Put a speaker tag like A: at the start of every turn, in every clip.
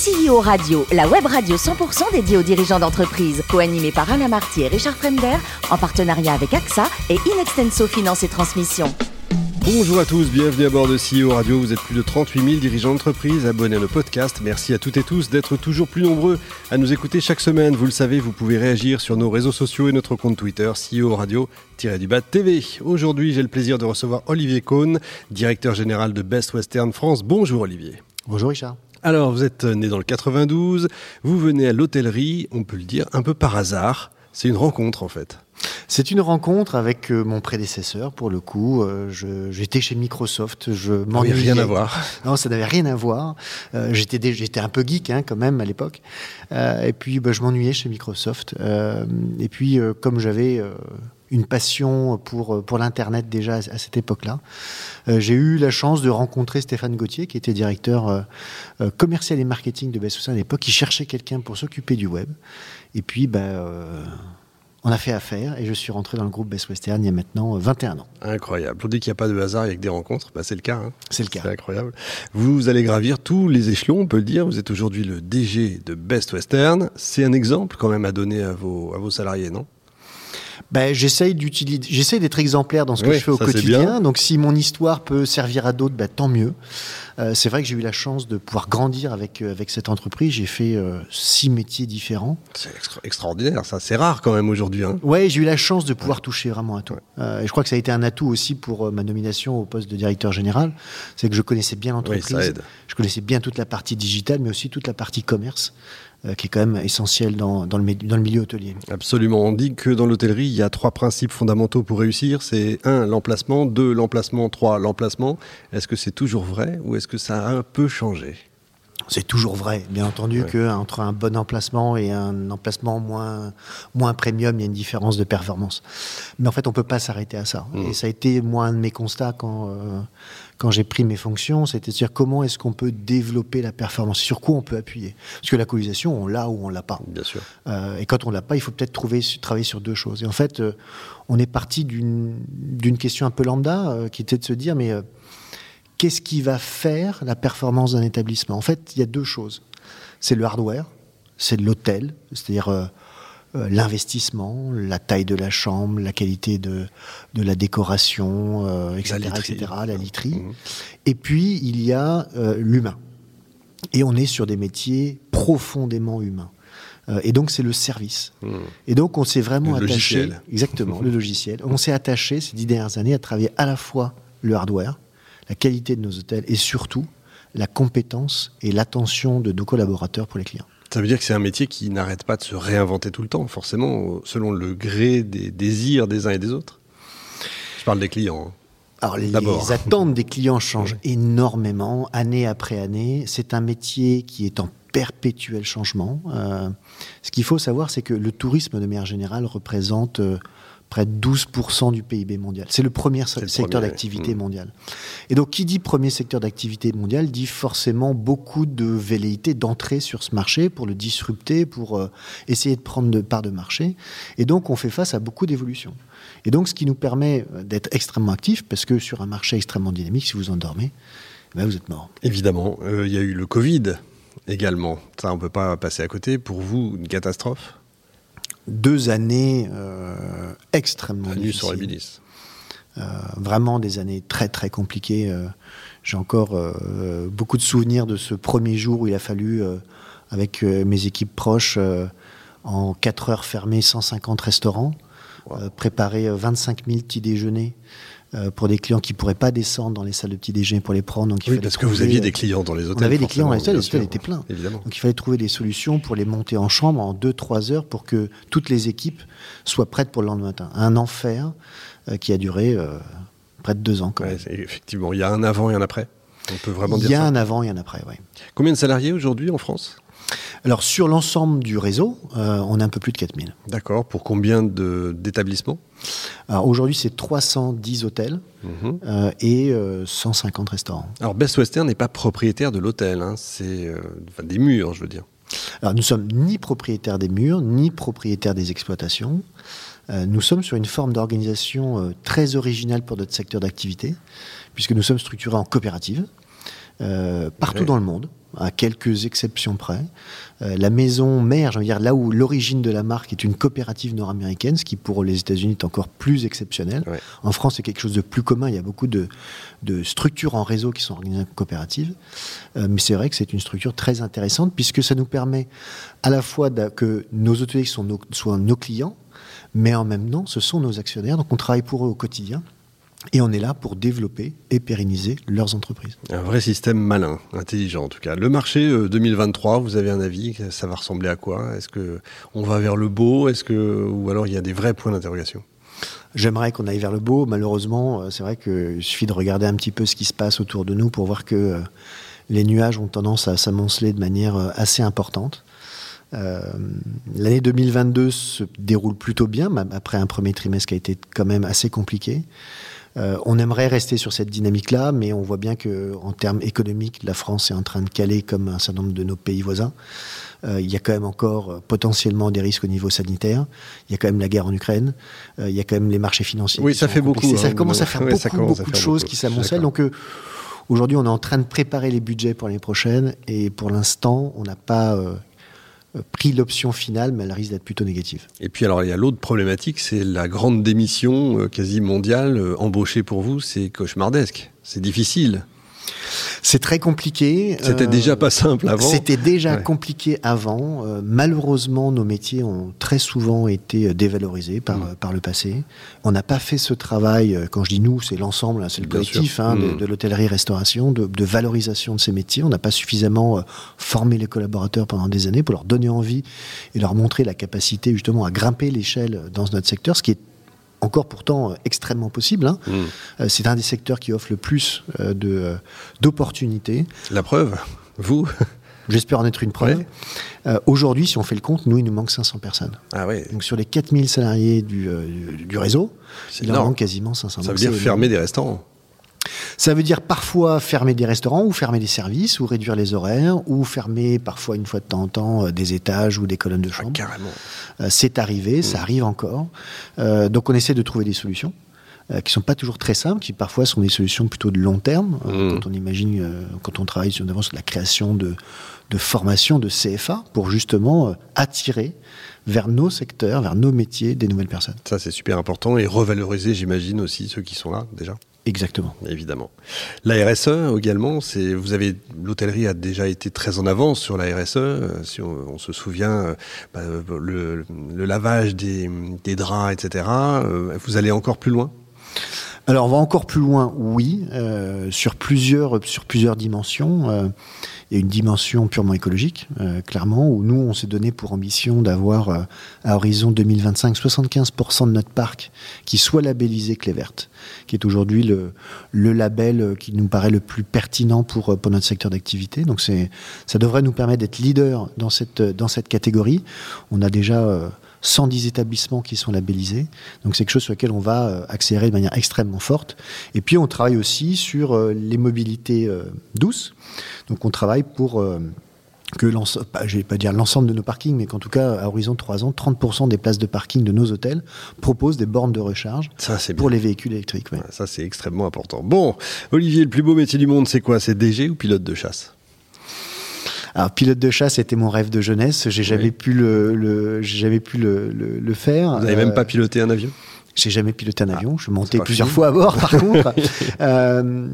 A: CEO Radio, la web radio 100% dédiée aux dirigeants d'entreprise, co-animée par Alain Marty et Richard Fremder, en partenariat avec AXA et Inextenso Finance et Transmission.
B: Bonjour à tous, bienvenue à bord de CEO Radio. Vous êtes plus de 38 000 dirigeants d'entreprise abonnés à nos podcasts. Merci à toutes et tous d'être toujours plus nombreux à nous écouter chaque semaine. Vous le savez, vous pouvez réagir sur nos réseaux sociaux et notre compte Twitter CEO Radio-du-Bas TV. Aujourd'hui, j'ai le plaisir de recevoir Olivier Cohn, directeur général de Best Western France. Bonjour Olivier.
C: Bonjour Richard.
B: Alors, vous êtes né dans le 92, vous venez à l'hôtellerie, on peut le dire, un peu par hasard. C'est une rencontre en fait.
C: C'est une rencontre avec euh, mon prédécesseur, pour le coup. Euh, j'étais chez Microsoft. Je
B: m'ennuyais. rien à voir.
C: Non, ça n'avait rien à voir. Euh, j'étais, j'étais un peu geek hein, quand même à l'époque. et puis, bah, je m'ennuyais chez Microsoft. et puis, comme j'avais une passion pour, pour l'Internet déjà à cette époque-là. j'ai eu la chance de rencontrer Stéphane Gauthier, qui était directeur commercial et marketing de Best à l'époque, qui cherchait quelqu'un pour s'occuper du web. Et puis, bah, on a fait affaire et je suis rentré dans le groupe Best Western il y a maintenant 21 euh, ans.
B: Incroyable. On dit qu'il n'y a pas de hasard avec des rencontres. Bah, c'est le cas. Hein.
C: C'est le cas. C'est
B: incroyable. Vous allez gravir tous les échelons, on peut le dire. Vous êtes aujourd'hui le DG de Best Western. C'est un exemple quand même à donner à vos, à vos salariés, non?
C: Ben, j'essaye d'utiliser, j'essaye d'être exemplaire dans ce que je fais au quotidien. Donc, si mon histoire peut servir à d'autres, ben, tant mieux. Euh, c'est vrai que j'ai eu la chance de pouvoir grandir avec, euh, avec cette entreprise. J'ai fait euh, six métiers différents.
B: C'est extraordinaire, ça. C'est rare quand même aujourd'hui. Hein.
C: Ouais, j'ai eu la chance de pouvoir toucher vraiment à tout. et je crois que ça a été un atout aussi pour ma nomination au poste de directeur général. C'est que je connaissais bien l'entreprise. je connaissais bien toute la partie digitale, mais aussi toute la partie commerce. Euh, qui est quand même essentiel dans, dans, le, dans le milieu hôtelier.
B: Absolument. On dit que dans l'hôtellerie, il y a trois principes fondamentaux pour réussir. C'est un, l'emplacement, deux, l'emplacement, trois, l'emplacement. Est-ce que c'est toujours vrai ou est-ce que ça a un peu changé?
C: C'est toujours vrai, bien entendu, qu'entre un bon emplacement et un emplacement moins, moins premium, il y a une différence de performance. Mais en fait, on ne peut pas s'arrêter à ça. Mmh. Et ça a été, moi, un de mes constats quand, euh, quand j'ai pris mes fonctions, c'était de dire comment est-ce qu'on peut développer la performance, sur quoi on peut appuyer. Parce que la colonisation, on l'a ou on l'a pas.
B: Bien sûr.
C: Euh, et quand on l'a pas, il faut peut-être trouver, travailler sur deux choses. Et en fait, euh, on est parti d'une question un peu lambda, qui était de se dire, mais qu'est-ce qui va faire la performance d'un établissement? En fait, il y a deux choses. C'est le hardware, c'est l'hôtel, c'est-à-dire euh, l'investissement, la taille de la chambre, la qualité de, de la décoration, etc., euh, etc., la literie. Mmh. Et puis, il y a euh, l'humain. Et on est sur des métiers profondément humains. et donc, c'est le service. Mmh. Et donc, on s'est vraiment
B: le
C: attaché.
B: Logiciel.
C: Exactement, le logiciel. On s'est attaché ces dix dernières années à travailler à la fois le hardware, la qualité de nos hôtels et surtout la compétence et l'attention de nos collaborateurs pour les clients.
B: Ça veut dire que c'est un métier qui n'arrête pas de se réinventer tout le temps, forcément, selon le gré des désirs des uns et des autres. Je parle des clients. Hein.
C: Alors, les attentes des clients changent énormément, année après année. C'est un métier qui est en perpétuel changement. Euh, ce qu'il faut savoir, c'est que le tourisme, de manière générale, représente euh, près de 12% du PIB mondial. C'est le premier secteur d'activité mmh. mondial. Et donc, qui dit premier secteur d'activité mondial dit forcément beaucoup de velléité d'entrer sur ce marché pour le disrupter, pour euh, essayer de prendre de part de marché. Et donc, on fait face à beaucoup d'évolutions. Et donc, ce qui nous permet euh, d'être extrêmement actifs, parce que sur un marché extrêmement dynamique, si vous endormez, ben vous êtes mort.
B: Évidemment, euh, il y a eu le Covid également. Ça, on ne peut pas passer à côté. Pour vous, une catastrophe?
C: Deux années euh, extrêmement difficiles.
B: sur
C: euh, vraiment des années très très compliquées. Euh, j'ai encore beaucoup de souvenirs de ce premier jour où il a fallu, avec mes équipes proches, en 4 heures fermer 150 restaurants, préparer 25 000 petits déjeuners euh, pour des clients qui ne pourraient pas descendre dans les salles de petit déjeuner pour les prendre.
B: Donc, oui, parce que vous aviez des clients dans les hôtels.
C: On avait des clients dans les hôtels, les hôtels étaient pleins.
B: Évidemment.
C: Donc il fallait trouver des solutions pour les monter en chambre en 2-3 heures pour que toutes les équipes soient prêtes pour le lendemain matin. Un enfer euh, qui a duré euh, près de deux ans. Quand
B: Effectivement, il y a un avant et un après. On peut vraiment dire
C: ça. Il y a un avant et un après, oui.
B: Combien de salariés aujourd'hui en France?
C: Alors sur l'ensemble du réseau, euh, on a un peu plus de 4000.
B: D'accord. Pour combien d'établissements?
C: Alors aujourd'hui, c'est 310 hôtels euh, et 150 euh, restaurants.
B: Alors Best Western n'est pas propriétaire de l'hôtel, hein. c'est des murs, je veux dire.
C: Alors nous sommes ni propriétaires des murs, ni propriétaires des exploitations. nous sommes sur une forme d'organisation très originale pour notre secteur d'activité, puisque nous sommes structurés en coopérative. partout dans le monde. À quelques exceptions près. Euh, la maison mère, je dire, là où l'origine de la marque est une coopérative nord-américaine, ce qui pour les États-Unis est encore plus exceptionnel. En France, c'est quelque chose de plus commun. Il y a beaucoup de, structures en réseau qui sont organisées en coopérative. Euh, mais c'est vrai que c'est une structure très intéressante puisque ça nous permet à la fois que nos hôteliers soient nos clients, mais en même temps, ce sont nos actionnaires. Donc on travaille pour eux au quotidien. Et on est là pour développer et pérenniser leurs entreprises.
B: Un vrai système malin, intelligent en tout cas. Le marché 2023, euh, vous avez un avis Ça va ressembler à quoi? Est-ce que on va vers le beau? Est-ce que ou alors il y a des vrais points d'interrogation?
C: J'aimerais qu'on aille vers le beau. Malheureusement, euh, c'est vrai qu'il suffit de regarder un petit peu ce qui se passe autour de nous pour voir que euh, les nuages ont tendance à s'amonceler de manière assez importante. L'année 2022 se déroule plutôt bien, après un premier trimestre qui a été quand même assez compliqué. Euh, on aimerait rester sur cette dynamique-là, mais on voit bien que en termes économiques, la France est en train de caler comme un certain nombre de nos pays voisins. Euh, il y a quand même encore euh, potentiellement des risques au niveau sanitaire. Il y a quand même la guerre en Ukraine. il y a quand même les marchés financiers.
B: Oui, ça fait beaucoup.
C: Ça hein, commence à faire beaucoup, de choses qui s'amoncellent. Donc aujourd'hui, on est en train de préparer les budgets pour l'année prochaine, et pour l'instant, on n'a pas pris l'option finale, mais elle risque d'être plutôt négative.
B: Et puis alors il y a l'autre problématique, c'est la grande démission euh, quasi mondiale euh, embauchée pour vous, c'est cauchemardesque, c'est difficile.
C: C'est très compliqué.
B: C'était déjà pas simple avant.
C: C'était déjà compliqué avant. Euh, malheureusement, nos métiers ont très souvent été euh, dévalorisés par, mm. euh, par le passé. On n'a pas fait ce travail, quand je dis nous, c'est l'ensemble, hein, c'est le collectif hein, de, mm. de l'hôtellerie-restauration, de, de, valorisation de ces métiers. On n'a pas suffisamment formé les collaborateurs pendant des années pour leur donner envie et leur montrer la capacité justement à grimper l'échelle dans notre secteur, ce qui est encore pourtant euh, extrêmement possible. Hein. Hmm. Euh, c'est un des secteurs qui offre le plus euh, de, d'opportunités.
B: La preuve, vous
C: J'espère en être une preuve. aujourd'hui, si on fait le compte, nous, il nous manque 500 personnes.
B: Ah
C: Donc sur les 4000 salariés du, du, réseau, il en manque quasiment 500.
B: Ça veut dire fermer des restaurants
C: ça veut dire parfois fermer des restaurants ou fermer des services ou réduire les horaires ou fermer parfois une fois de temps en temps euh, des étages ou des colonnes de ah, chambre.
B: carrément.
C: Euh, c'est arrivé, ça mmh. arrive encore. Euh, donc on essaie de trouver des solutions qui sont pas toujours très simples, qui parfois sont des solutions plutôt de long terme. Mmh. Quand on imagine, quand on travaille sur, sur la création de, de formation de CFA pour justement attirer vers nos secteurs, vers nos métiers, des nouvelles personnes.
B: Ça, c'est super important et revaloriser, j'imagine, aussi ceux qui sont là déjà.
C: Exactement.
B: Évidemment. La RSE également, c'est vous avez l'hôtellerie a déjà été très en avance sur la RSE. Euh, si on, se souvient, euh, bah, le, lavage des, draps, etc. Euh, vous allez encore plus loin?
C: Alors on va encore plus loin, oui, sur plusieurs sur plusieurs dimensions. Il y a une dimension purement écologique, euh, clairement, où nous, on s'est donné pour ambition d'avoir, euh, à horizon 2025, 75% de notre parc qui soit labellisé clé verte, qui est aujourd'hui le, le label qui nous paraît le plus pertinent pour, pour notre secteur d'activité. Donc ça devrait nous permettre d'être leader dans cette, dans cette catégorie. On a déjà... Euh, 110 établissements qui sont labellisés. Donc c'est quelque chose sur lequel on va euh, accélérer de manière extrêmement forte. Et puis on travaille aussi sur euh, les mobilités euh, douces. Donc on travaille pour que l'ensemble, je vais pas dire l'ensemble de nos parkings, mais qu'en tout cas, à horizon de 3 ans, 30% des places de parking de nos hôtels proposent des bornes de recharge pour les véhicules électriques.
B: Ça, c'est extrêmement important. Bon, Olivier, le plus beau métier du monde, c'est quoi? C'est DG ou pilote de chasse?
C: Alors, pilote de chasse, c'était mon rêve de jeunesse. J'ai jamais pu le, jamais pu le, le, faire.
B: Vous n'avez même pas piloté un avion?
C: J'ai jamais piloté un avion. je montais plusieurs fois à bord, par contre. Euh,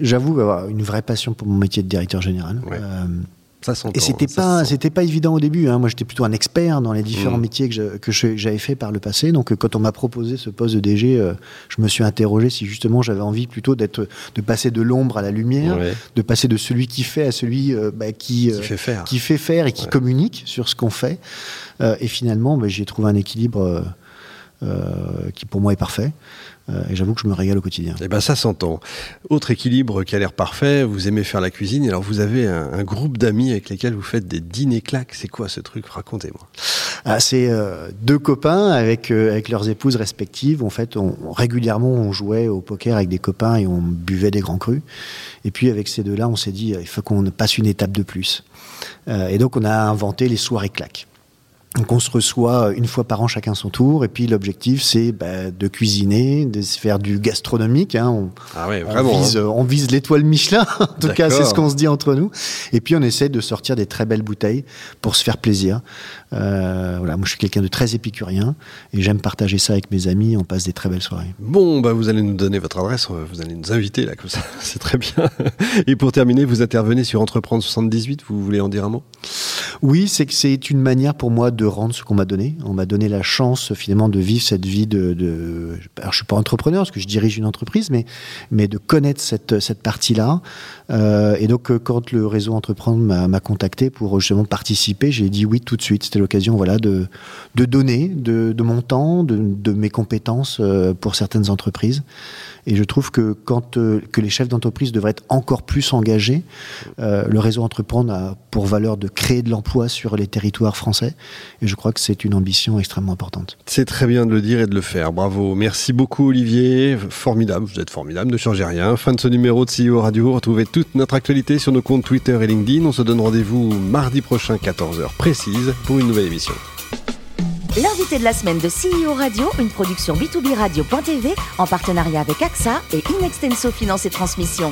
C: j'avoue avoir une vraie passion pour mon métier de directeur général. Euh, et c'était pas, c'était pas évident au début. Hein. Moi, j'étais plutôt un expert dans les différents mmh. métiers que j'avais fait par le passé. Donc, quand on m'a proposé ce poste de DG, euh, je me suis interrogé si justement j'avais envie plutôt d'être, de passer de l'ombre à la lumière, de passer de celui qui fait à celui euh, bah, qui,
B: qui, fait faire.
C: qui fait faire et qui communique sur ce qu'on fait. Euh, et finalement, bah, j'ai trouvé un équilibre qui pour moi est parfait. Euh, et j'avoue que je me régale au quotidien.
B: Eh ben ça s'entend. Autre équilibre qui a l'air parfait, vous aimez faire la cuisine, alors vous avez un, groupe d'amis avec lesquels vous faites des dîners claques. C'est quoi ce truc? Racontez-moi.
C: Ah, c'est euh, deux copains avec, euh, avec leurs épouses respectives. En fait, on, régulièrement, on jouait au poker avec des copains et on buvait des grands crus. Et puis avec ces deux-là, on s'est dit, il faut qu'on passe une étape de plus. et donc, on a inventé les soirées claques. Donc on se reçoit une fois par an chacun son tour et puis l'objectif c'est bah, de cuisiner, de faire du gastronomique. Hein. On,
B: ah ouais, vraiment,
C: on, vise,
B: hein.
C: on vise l'étoile Michelin, en tout cas c'est ce qu'on se dit entre nous. Et puis on essaie de sortir des très belles bouteilles pour se faire plaisir. Euh, voilà, moi je suis quelqu'un de très épicurien et j'aime partager ça avec mes amis. On passe des très belles soirées.
B: Bon, bah vous allez nous donner votre adresse, vous allez nous inviter là comme ça, c'est très bien. Et pour terminer, vous intervenez sur Entreprendre 78. Vous voulez en dire un mot?
C: Oui, c'est que c'est une manière pour moi de rendre ce qu'on m'a donné. On m'a donné la chance finalement de vivre cette vie de. alors, je suis pas entrepreneur parce que je dirige une entreprise, mais mais de connaître cette cette partie-là. Euh, et donc euh, quand le réseau Entreprendre m'a contacté pour justement participer, j'ai dit oui tout de suite. C'était l'occasion voilà de de donner de, mon temps, de, mes compétences euh, pour certaines entreprises. Et je trouve que quand euh, que les chefs d'entreprise devraient être encore plus engagés, euh, le réseau Entreprendre a pour valeur de créer de l'emploi sur les territoires français. Et je crois que c'est une ambition extrêmement importante.
B: C'est très bien de le dire et de le faire. Bravo. Merci beaucoup Olivier. Formidable. Vous êtes formidable. Ne changez rien. Fin de ce numéro de CEO Radio. Retrouvez toute notre actualité sur nos comptes Twitter et LinkedIn. On se donne rendez-vous mardi prochain 14h précise pour une nouvelle émission.
A: L'invité de la semaine de CEO Radio, une production B2B Radio.tv en partenariat avec AXA et Inextenso Finance et Transmission.